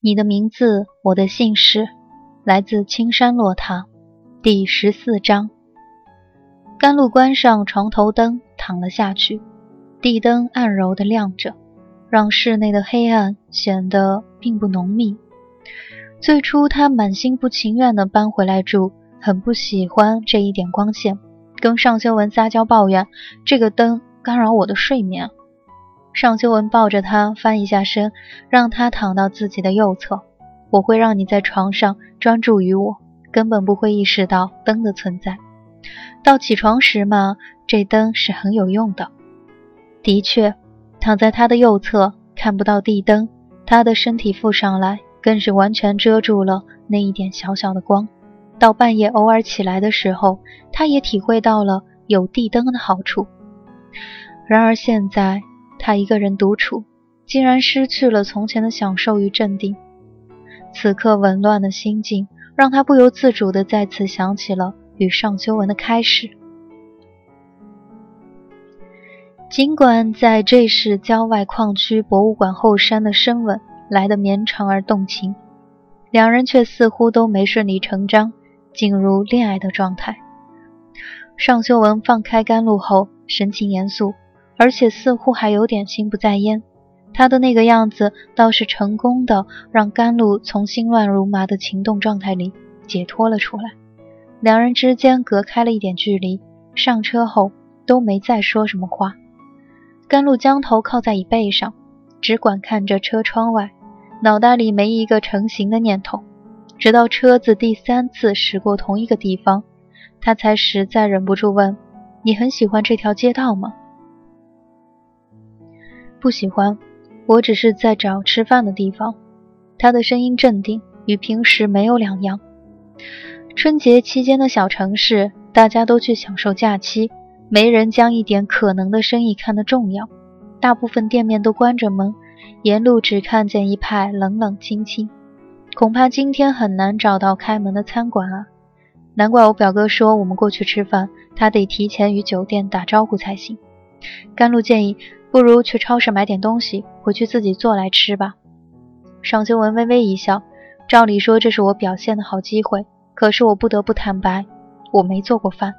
你的名字，我的姓氏，来自青山落塔，第十四章。甘露关上床头灯，躺了下去。地灯暗柔的亮着，让室内的黑暗显得并不浓密。最初，他满心不情愿地搬回来住，很不喜欢这一点光线，跟尚修文撒娇抱怨：“这个灯干扰我的睡眠。”尚修文抱着他翻一下身，让他躺到自己的右侧。我会让你在床上专注于我，根本不会意识到灯的存在。到起床时嘛，这灯是很有用的。的确，躺在他的右侧看不到地灯，他的身体附上来更是完全遮住了那一点小小的光。到半夜偶尔起来的时候，他也体会到了有地灯的好处。然而现在，他一个人独处，竟然失去了从前的享受与镇定。此刻紊乱的心境，让他不由自主地再次想起了。与尚修文的开始，尽管在这是郊外矿区博物馆后山的深吻来得绵长而动情，两人却似乎都没顺理成章进入恋爱的状态。尚修文放开甘露后，神情严肃，而且似乎还有点心不在焉。他的那个样子倒是成功的让甘露从心乱如麻的情动状态里解脱了出来。两人之间隔开了一点距离，上车后都没再说什么话。甘露将头靠在椅背上，只管看着车窗外，脑袋里没一个成型的念头。直到车子第三次驶过同一个地方，他才实在忍不住问：“你很喜欢这条街道吗？”“不喜欢，我只是在找吃饭的地方。”他的声音镇定，与平时没有两样。春节期间的小城市，大家都去享受假期，没人将一点可能的生意看得重要。大部分店面都关着门，沿路只看见一派冷冷清清。恐怕今天很难找到开门的餐馆啊！难怪我表哥说我们过去吃饭，他得提前与酒店打招呼才行。甘露建议，不如去超市买点东西，回去自己做来吃吧。尚修文微微一笑，照理说这是我表现的好机会。可是我不得不坦白，我没做过饭，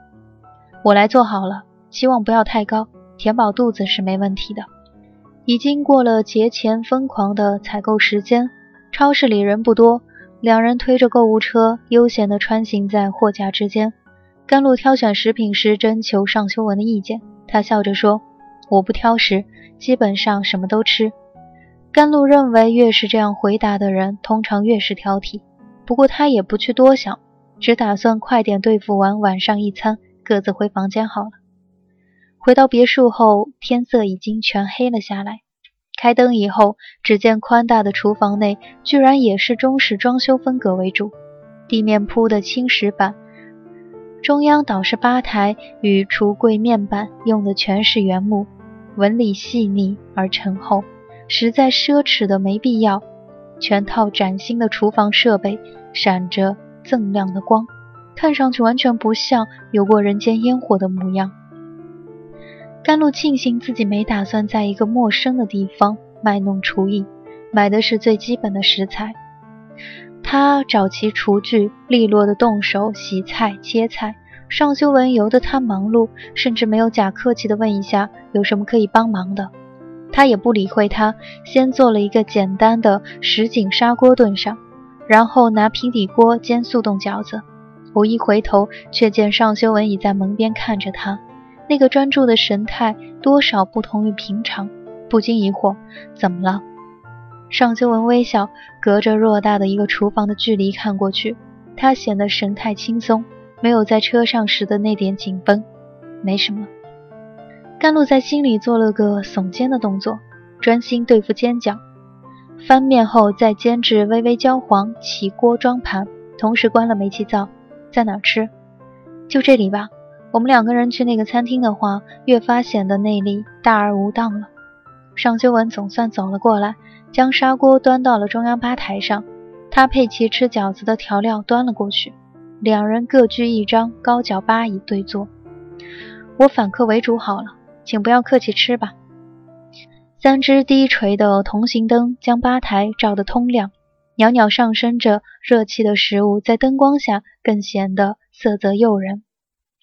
我来做好了，希望不要太高，填饱肚子是没问题的。已经过了节前疯狂的采购时间，超市里人不多，两人推着购物车悠闲地穿行在货架之间。甘露挑选食品时征求尚修文的意见，他笑着说：“我不挑食，基本上什么都吃。”甘露认为，越是这样回答的人，通常越是挑剔。不过他也不去多想。只打算快点对付完晚上一餐，各自回房间好了。回到别墅后，天色已经全黑了下来。开灯以后，只见宽大的厨房内居然也是中式装修风格为主，地面铺的青石板，中央倒是吧台与橱柜面板用的全是原木，纹理细腻而沉厚，实在奢侈的没必要。全套崭新的厨房设备闪着。锃亮的光，看上去完全不像有过人间烟火的模样。甘露庆幸自己没打算在一个陌生的地方卖弄厨艺，买的是最基本的食材。他找齐厨具，利落的动手洗菜切菜。尚修文由得他忙碌，甚至没有假客气的问一下有什么可以帮忙的。他也不理会他，先做了一个简单的什锦砂锅炖上。然后拿平底锅煎速冻饺子。我一回头，却见尚修文已在门边看着他，那个专注的神态多少不同于平常，不禁疑惑：怎么了？尚修文微笑，隔着偌大的一个厨房的距离看过去，他显得神态轻松，没有在车上时的那点紧绷。没什么。甘露在心里做了个耸肩的动作，专心对付煎饺。翻面后再煎至微微焦黄，起锅装盘，同时关了煤气灶。在哪吃？就这里吧。我们两个人去那个餐厅的话，越发显得内力大而无当了。尚修文总算走了过来，将砂锅端到了中央吧台上，他配齐吃饺子的调料端了过去，两人各居一张高脚八椅对坐。我反客为主好了。请不要客气，吃吧。三只低垂的同行灯将吧台照得通亮，袅袅上升着热气的食物在灯光下更显得色泽诱人。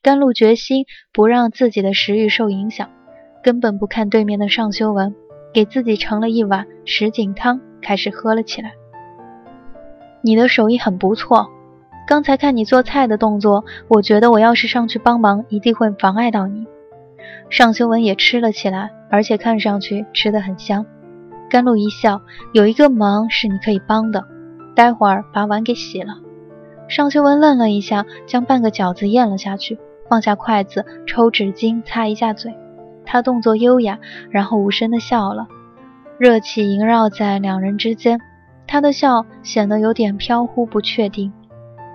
甘露决心不让自己的食欲受影响，根本不看对面的尚修文，给自己盛了一碗什锦汤，开始喝了起来。你的手艺很不错，刚才看你做菜的动作，我觉得我要是上去帮忙，一定会妨碍到你。尚修文也吃了起来，而且看上去吃得很香。甘露一笑：“有一个忙是你可以帮的，待会儿把碗给洗了。”尚修文愣了一下，将半个饺子咽了下去，放下筷子，抽纸巾擦一下嘴。他动作优雅，然后无声地笑了。热气萦绕在两人之间，他的笑显得有点飘忽不确定。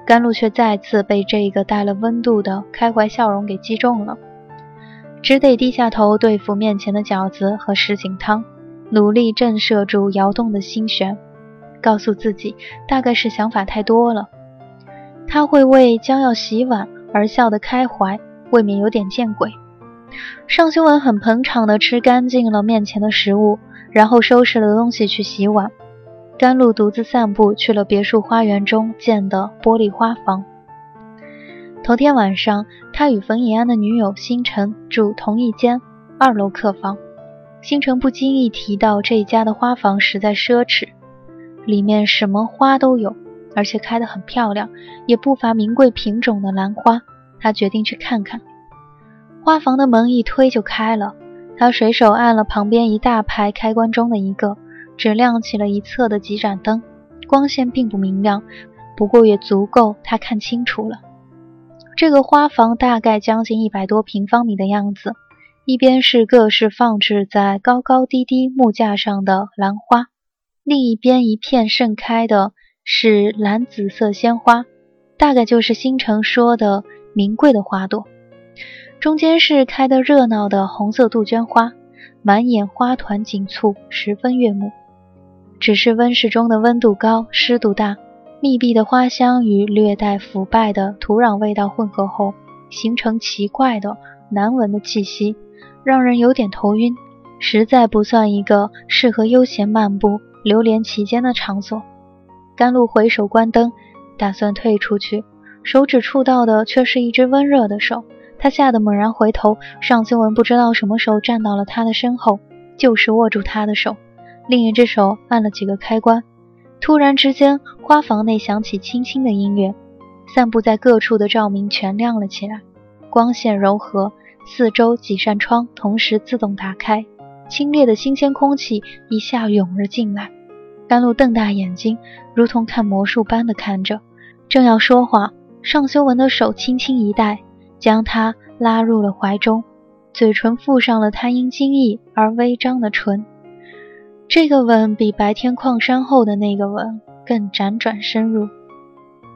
甘露却再次被这个带了温度的开怀笑容给击中了。只得低下头对付面前的饺子和什锦汤，努力震慑住摇动的心弦，告诉自己大概是想法太多了。他会为将要洗碗而笑得开怀，未免有点见鬼。尚修文很捧场地吃干净了面前的食物，然后收拾了东西去洗碗。甘露独自散步去了别墅花园中建的玻璃花房。头天晚上，他与冯以安的女友星辰住同一间二楼客房。星辰不经意提到这一家的花房实在奢侈，里面什么花都有，而且开得很漂亮，也不乏名贵品种的兰花。他决定去看看。花房的门一推就开了，他随手按了旁边一大排开关中的一个，只亮起了一侧的几盏灯，光线并不明亮，不过也足够他看清楚了。这个花房大概将近一百多平方米的样子，一边是各式放置在高高低低木架上的兰花，另一边一片盛开的是蓝紫色鲜花，大概就是星城说的名贵的花朵。中间是开得热闹的红色杜鹃花，满眼花团锦簇，十分悦目。只是温室中的温度高，湿度大。密闭的花香与略带腐败的土壤味道混合后，形成奇怪的难闻的气息，让人有点头晕，实在不算一个适合悠闲漫步、流连其间的场所。甘露回首关灯，打算退出去，手指触到的却是一只温热的手，他吓得猛然回头，尚修文不知道什么时候站到了他的身后，就是握住他的手，另一只手按了几个开关。突然之间，花房内响起轻轻的音乐，散布在各处的照明全亮了起来，光线柔和，四周几扇窗同时自动打开，清冽的新鲜空气一下涌了进来。甘露瞪大眼睛，如同看魔术般的看着，正要说话，尚修文的手轻轻一带，将他拉入了怀中，嘴唇附上了他因惊异而微张的唇。这个吻比白天矿山后的那个吻更辗转深入，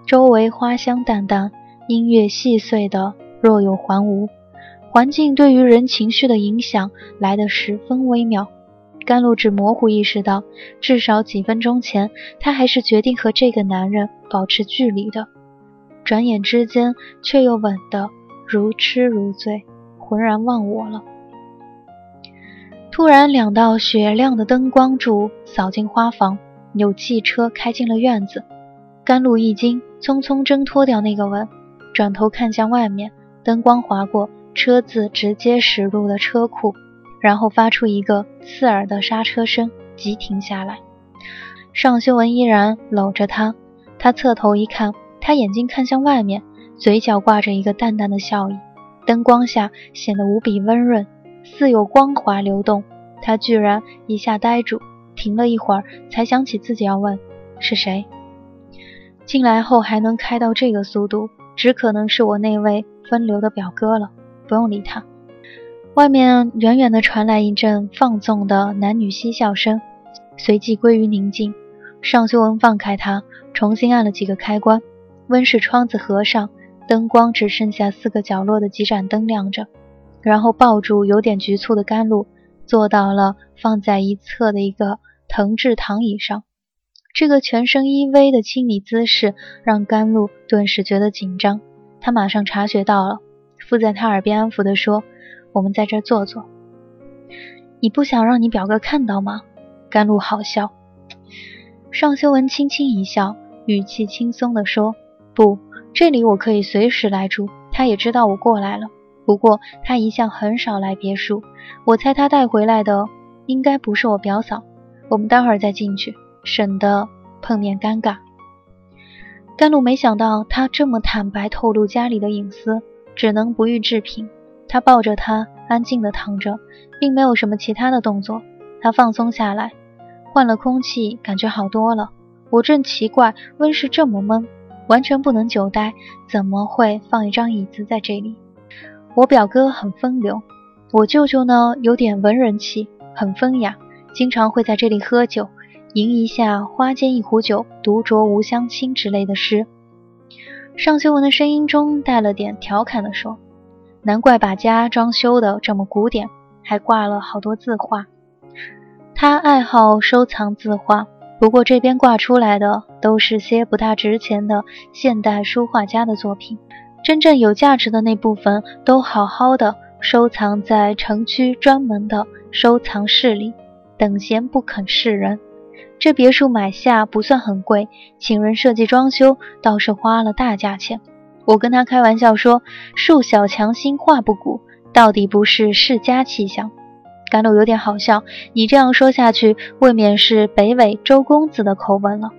周围花香淡淡，音乐细碎的若有还无，环境对于人情绪的影响来得十分微妙。甘露只模糊意识到，至少几分钟前，他还是决定和这个男人保持距离的，转眼之间却又吻得如痴如醉，浑然忘我了。突然，两道雪亮的灯光柱扫进花房，有汽车开进了院子。甘露一惊，匆匆挣脱掉那个吻，转头看向外面，灯光划过车子，直接驶入了车库，然后发出一个刺耳的刹车声，急停下来。尚修文依然搂着她，他侧头一看，他眼睛看向外面，嘴角挂着一个淡淡的笑意，灯光下显得无比温润，似有光华流动。他居然一下呆住，停了一会儿，才想起自己要问是谁。进来后还能开到这个速度，只可能是我那位分流的表哥了。不用理他。外面远远的传来一阵放纵的男女嬉笑声，随即归于宁静。尚修文放开他，重新按了几个开关，温室窗子合上，灯光只剩下四个角落的几盏灯亮着。然后抱住有点局促的甘露，坐到了放在一侧的一个藤制躺椅上。这个全身依偎的亲昵姿势让甘露顿时觉得紧张。他马上察觉到了，附在他耳边安抚地说：“我们在这坐坐。你不想让你表哥看到吗？”甘露好笑。尚修文轻轻一笑，语气轻松地说：“不，这里我可以随时来住。他也知道我过来了。不过他一向很少来别墅，我猜他带回来的应该不是我表嫂。我们待会儿再进去。”省得碰面尴尬。甘露没想到他这么坦白透露家里的隐私，只能不予置评。他抱着他安静地躺着，并没有什么其他的动作。他放松下来，换了空气，感觉好多了。我正奇怪温室这么闷，完全不能久待，怎么会放一张椅子在这里？我表哥很风流，我舅舅呢有点文人气，很风雅，经常会在这里喝酒。吟一下“花间一壶酒，独酌无相亲”之类的诗。尚修文的声音中带了点调侃的说：“难怪把家装修的这么古典，还挂了好多字画。他爱好收藏字画，不过这边挂出来的都是些不大值钱的现代书画家的作品，真正有价值的那部分都好好的收藏在城区专门的收藏室里，等闲不肯示人。”这别墅买下不算很贵，请人设计装修倒是花了大价钱。我跟他开玩笑说：“树小强新，画不古，到底不是世家气象。”甘露有点好笑，你这样说下去，未免是北纬周公子的口吻了。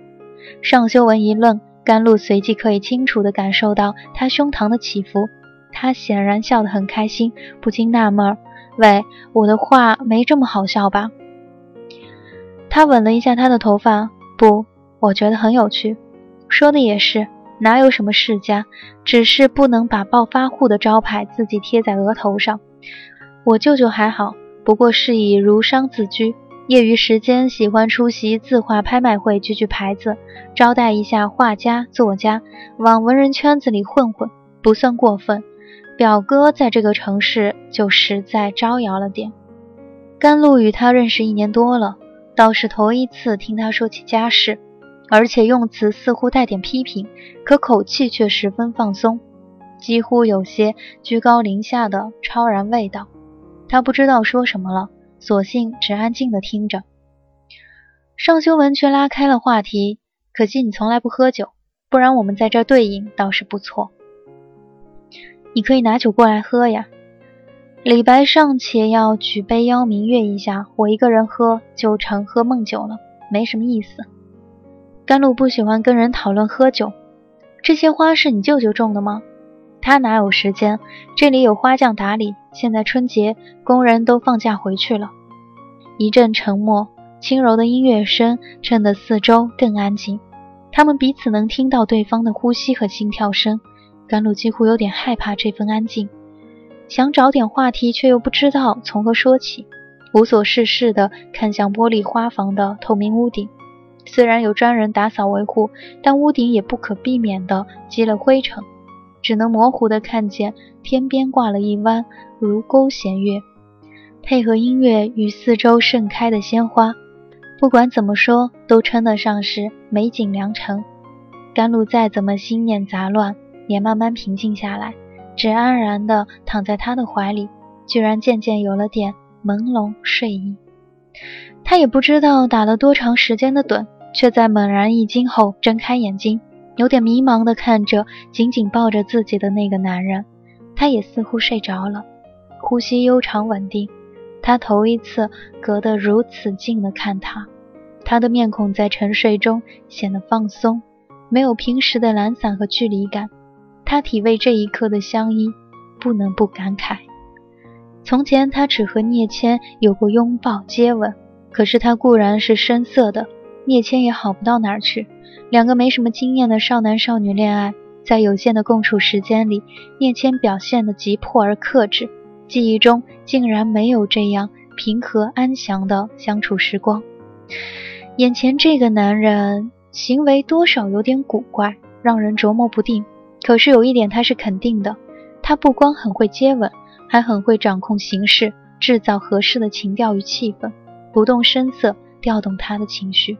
尚修文一愣，甘露随即可以清楚地感受到他胸膛的起伏。他显然笑得很开心，不禁纳闷儿：“喂，我的话没这么好笑吧？”他吻了一下她的头发，不，我觉得很有趣。说的也是，哪有什么世家，只是不能把暴发户的招牌自己贴在额头上。我舅舅还好，不过是以儒商自居，业余时间喜欢出席字画拍卖会，举举牌子，招待一下画家、作家，往文人圈子里混混，不算过分。表哥在这个城市就实在招摇了点。甘露与他认识一年多了。倒是头一次听他说起家事，而且用词似乎带点批评，可口气却十分放松，几乎有些居高临下的超然味道。他不知道说什么了，索性只安静的听着。尚修文却拉开了话题，可惜你从来不喝酒，不然我们在这对饮倒是不错。你可以拿酒过来喝呀。李白尚且要举杯邀明月一下，我一个人喝就成喝梦酒了，没什么意思。甘露不喜欢跟人讨论喝酒。这些花是你舅舅种的吗？他哪有时间？这里有花匠打理。现在春节，工人都放假回去了。一阵沉默，轻柔的音乐声衬得四周更安静。他们彼此能听到对方的呼吸和心跳声。甘露几乎有点害怕这份安静。想找点话题，却又不知道从何说起，无所事事地看向玻璃花房的透明屋顶。虽然有专人打扫维护，但屋顶也不可避免地积了灰尘，只能模糊地看见天边挂了一弯如钩弦月，配合音乐与四周盛开的鲜花，不管怎么说，都称得上是美景良辰。甘露再怎么心念杂乱，也慢慢平静下来。只安然地躺在他的怀里，居然渐渐有了点朦胧睡意。他也不知道打了多长时间的盹，却在猛然一惊后睁开眼睛，有点迷茫地看着紧紧抱着自己的那个男人。他也似乎睡着了，呼吸悠长稳定。他头一次隔得如此近地看他，他的面孔在沉睡中显得放松，没有平时的懒散和距离感。他体味这一刻的相依，不能不感慨。从前他只和聂谦有过拥抱、接吻，可是他固然是深色的，聂谦也好不到哪儿去。两个没什么经验的少男少女恋爱，在有限的共处时间里，聂谦表现得急迫而克制，记忆中竟然没有这样平和安详的相处时光。眼前这个男人行为多少有点古怪，让人琢磨不定。可是有一点他是肯定的，他不光很会接吻，还很会掌控形势，制造合适的情调与气氛，不动声色调动他的情绪。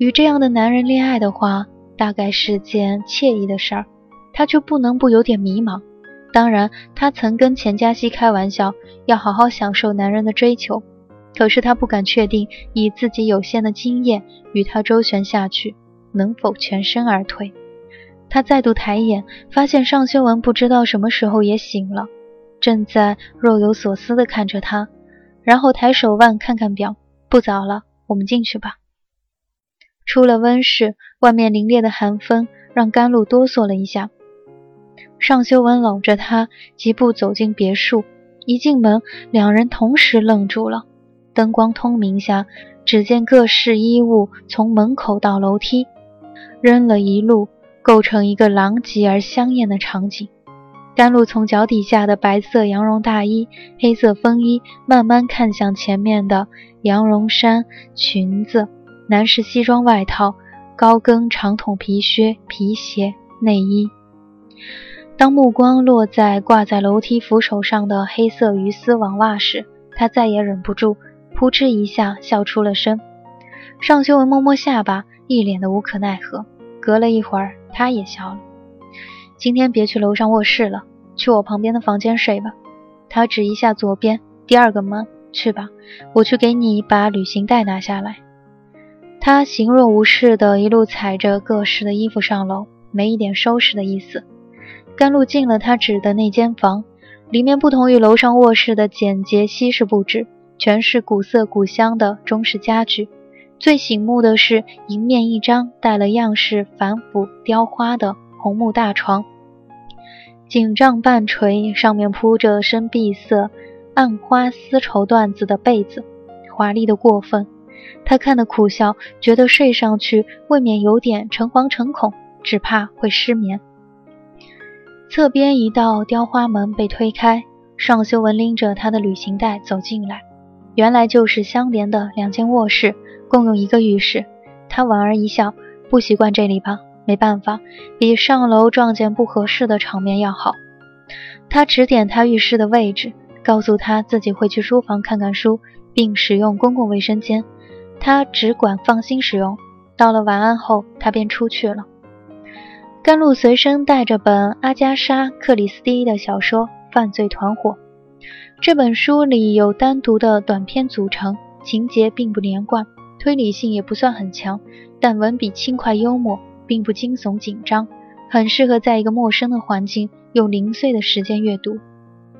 与这样的男人恋爱的话，大概是件惬意的事儿，他却不能不有点迷茫。当然，他曾跟钱嘉熙开玩笑，要好好享受男人的追求。可是他不敢确定，以自己有限的经验与他周旋下去，能否全身而退。他再度抬眼，发现尚修文不知道什么时候也醒了，正在若有所思地看着他，然后抬手腕看看表，不早了，我们进去吧。出了温室，外面凛冽的寒风让甘露哆嗦了一下。尚修文搂着她，疾步走进别墅。一进门，两人同时愣住了。灯光通明下，只见各式衣物从门口到楼梯扔了一路，构成一个狼藉而香艳的场景。甘露从脚底下的白色羊绒大衣、黑色风衣慢慢看向前面的羊绒衫、裙子、男士西装外套、高跟长筒皮靴、皮鞋、内衣。当目光落在挂在楼梯扶手上的黑色鱼丝网袜时，他再也忍不住。扑哧一下笑出了声，尚修文摸摸下巴，一脸的无可奈何。隔了一会儿，他也笑了。今天别去楼上卧室了，去我旁边的房间睡吧。他指一下左边第二个门，去吧，我去给你把旅行袋拿下来。他行若无事的一路踩着各式的衣服上楼，没一点收拾的意思。甘露进了他指的那间房，里面不同于楼上卧室的简洁西式布置。全是古色古香的中式家具，最醒目的是迎面一张带了样式繁复雕花的红木大床，颈帐半垂，上面铺着深碧色暗花丝绸缎子的被子，华丽的过分。他看得苦笑，觉得睡上去未免有点诚惶诚恐，只怕会失眠。侧边一道雕花门被推开，尚修文拎着他的旅行袋走进来。原来就是相连的两间卧室，共用一个浴室。他莞尔一笑，不习惯这里吧？没办法，比上楼撞见不合适的场面要好。他指点他浴室的位置，告诉他自己会去书房看看书，并使用公共卫生间，他只管放心使用。到了晚安后，他便出去了。甘露随身带着本阿加莎·克里斯蒂的小说《犯罪团伙》。这本书里有单独的短篇组成，情节并不连贯，推理性也不算很强，但文笔轻快幽默，并不惊悚紧张，很适合在一个陌生的环境用零碎的时间阅读。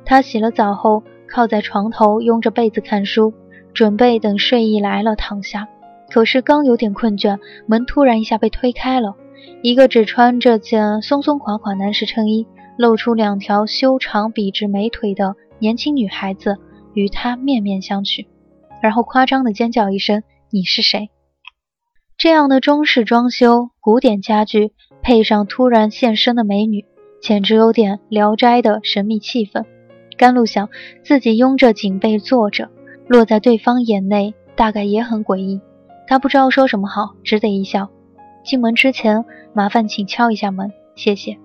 他洗了澡后，靠在床头，拥着被子看书，准备等睡意来了躺下。可是刚有点困倦，门突然一下被推开了，一个只穿着件松松垮垮男士衬衣，露出两条修长笔直美腿的。年轻女孩子与他面面相觑，然后夸张的尖叫一声：“你是谁？”这样的中式装修、古典家具，配上突然现身的美女，简直有点《聊斋》的神秘气氛。甘露想，自己拥着颈背坐着，落在对方眼内，大概也很诡异。他不知道说什么好，只得一笑。进门之前，麻烦请敲一下门，谢谢。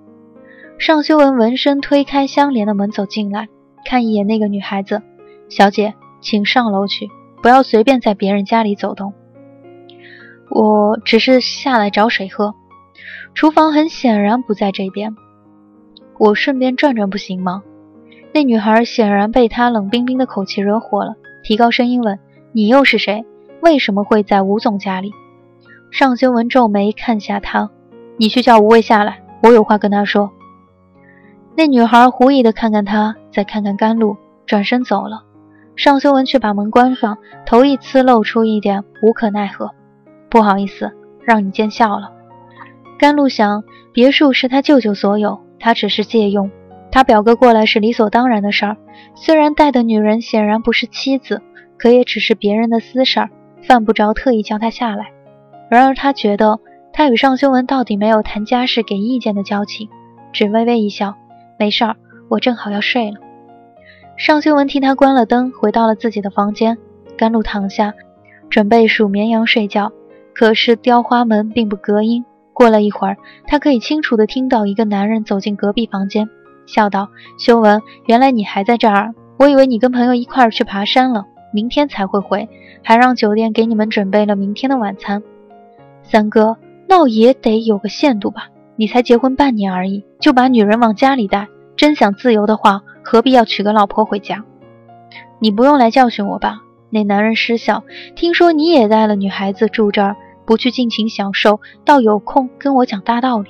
尚修文闻声推开相连的门，走进来。看一眼那个女孩子，小姐，请上楼去，不要随便在别人家里走动。我只是下来找水喝，厨房很显然不在这边。我顺便转转不行吗？那女孩显然被他冷冰冰的口气惹火了，提高声音问：“你又是谁？为什么会在吴总家里？”尚修文皱眉看下他：“你去叫吴卫下来，我有话跟他说。”那女孩狐疑的看看他，再看看甘露，转身走了。尚修文却把门关上，头一次露出一点无可奈何。不好意思，让你见笑了。甘露想，别墅是他舅舅所有，他只是借用。他表哥过来是理所当然的事儿。虽然带的女人显然不是妻子，可也只是别人的私事儿，犯不着特意叫他下来。然而他觉得，他与尚修文到底没有谈家事给意见的交情，只微微一笑：“没事儿，我正好要睡了。”尚修文替他关了灯，回到了自己的房间。甘露躺下，准备数绵羊睡觉。可是雕花门并不隔音。过了一会儿，他可以清楚地听到一个男人走进隔壁房间，笑道：“修文，原来你还在这儿。我以为你跟朋友一块儿去爬山了，明天才会回，还让酒店给你们准备了明天的晚餐。”三哥，闹也得有个限度吧？你才结婚半年而已，就把女人往家里带，真想自由的话，何必要娶个老婆回家？你不用来教训我吧？那男人失笑。听说你也带了女孩子住这儿。不去尽情享受，倒有空跟我讲大道理。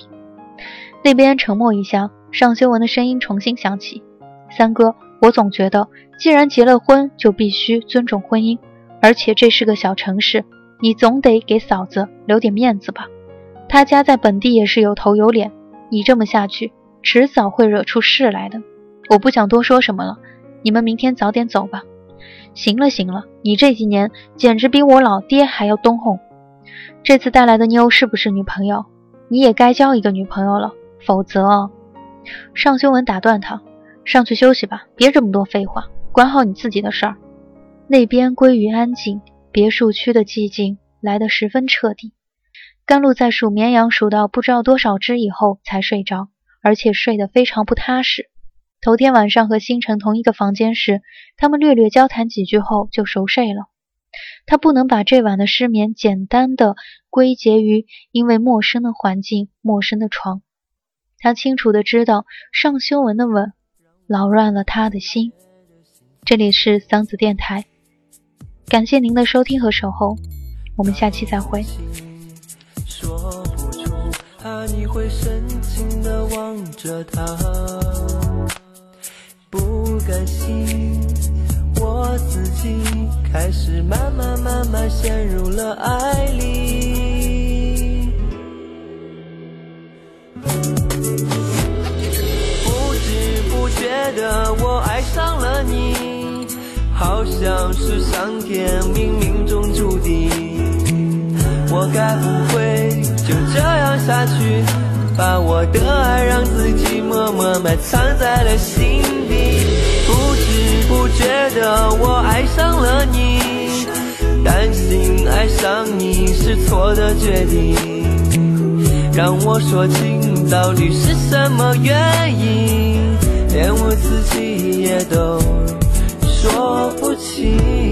那边沉默一下，尚修文的声音重新响起：“三哥，我总觉得，既然结了婚，就必须尊重婚姻。而且这是个小城市，你总得给嫂子留点面子吧？他家在本地也是有头有脸，你这么下去，迟早会惹出事来的。我不想多说什么了，你们明天早点走吧。行了行了，你这几年简直比我老爹还要东哄。”这次带来的妞是不是女朋友？你也该交一个女朋友了，否则……尚修文打断他：“上去休息吧，别这么多废话，管好你自己的事儿。”那边归于安静，别墅区的寂静来得十分彻底。甘露在数绵羊数到不知道多少只以后才睡着，而且睡得非常不踏实。头天晚上和星辰同一个房间时，他们略略交谈几句后就熟睡了。他不能把这晚的失眠简单的归结于因为陌生的环境、陌生的床。他清楚的知道尚修文的吻扰乱了他的心。这里是桑子电台，感谢您的收听和守候，我们下期再会。说不出，怕你会深情的望着他，不甘心。我自己开始慢慢慢慢陷入了爱里，像是上天冥冥中注定。我该不会就这样下去，把我的爱让自己默默埋藏在了心底。不知不觉的我爱上了你，担心爱上你是错的决定。让我说清到底是什么原因，连我自己也都说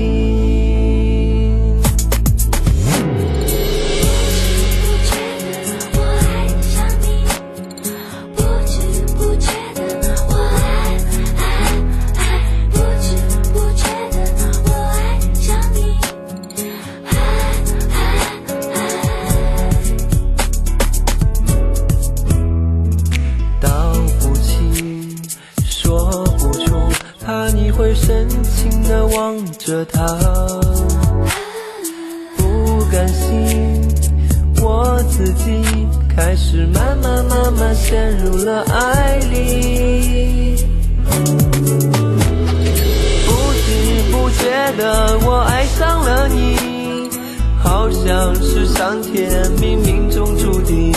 像是上天冥冥中注定，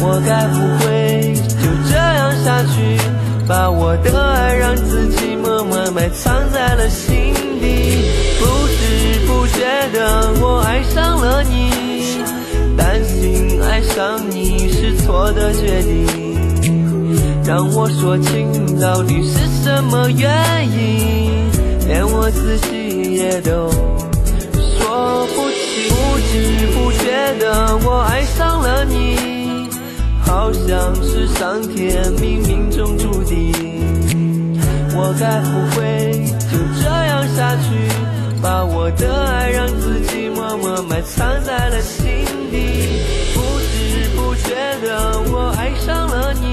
我该不会就这样下去。把我的爱让自己默默埋藏在了心底，不知不觉的我爱上了你，担心爱上你是错的决定。让我说清到底是什么原因，连我自己也都。不知不觉的我爱上了你。好像是上天冥冥中注定，我该不会就这样下去，把我的爱让自己默默埋藏在了心底。不知不觉的我爱上了你，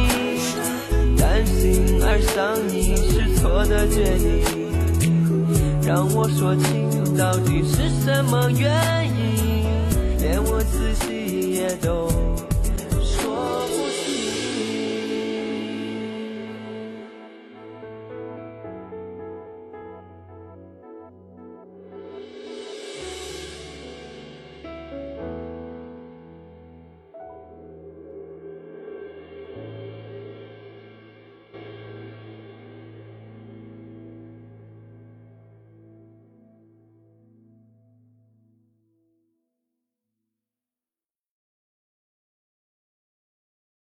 担心爱上你是错的决定。让我说清到底是什么原因，夜都。